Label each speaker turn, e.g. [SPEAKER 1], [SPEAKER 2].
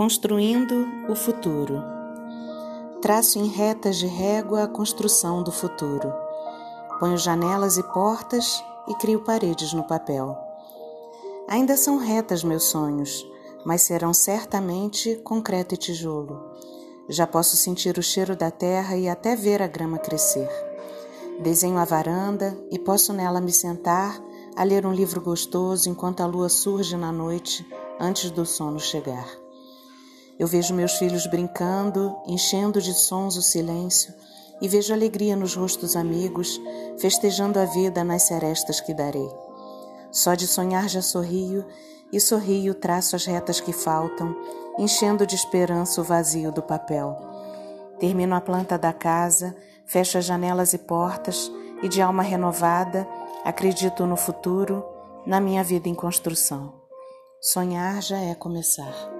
[SPEAKER 1] Construindo o futuro. Traço em retas de régua a construção do futuro. Ponho janelas e portas e crio paredes no papel. Ainda são retas meus sonhos, mas serão certamente concreto e tijolo. Já posso sentir o cheiro da terra e até ver a grama crescer. Desenho a varanda e posso nela me sentar a ler um livro gostoso enquanto a lua surge na noite antes do sono chegar. Eu vejo meus filhos brincando, enchendo de sons o silêncio, e vejo alegria nos rostos amigos, festejando a vida nas serestas que darei. Só de sonhar já sorrio, e sorrio traço as retas que faltam, enchendo de esperança o vazio do papel. Termino a planta da casa, fecho as janelas e portas, e de alma renovada, acredito no futuro, na minha vida em construção. Sonhar já é começar.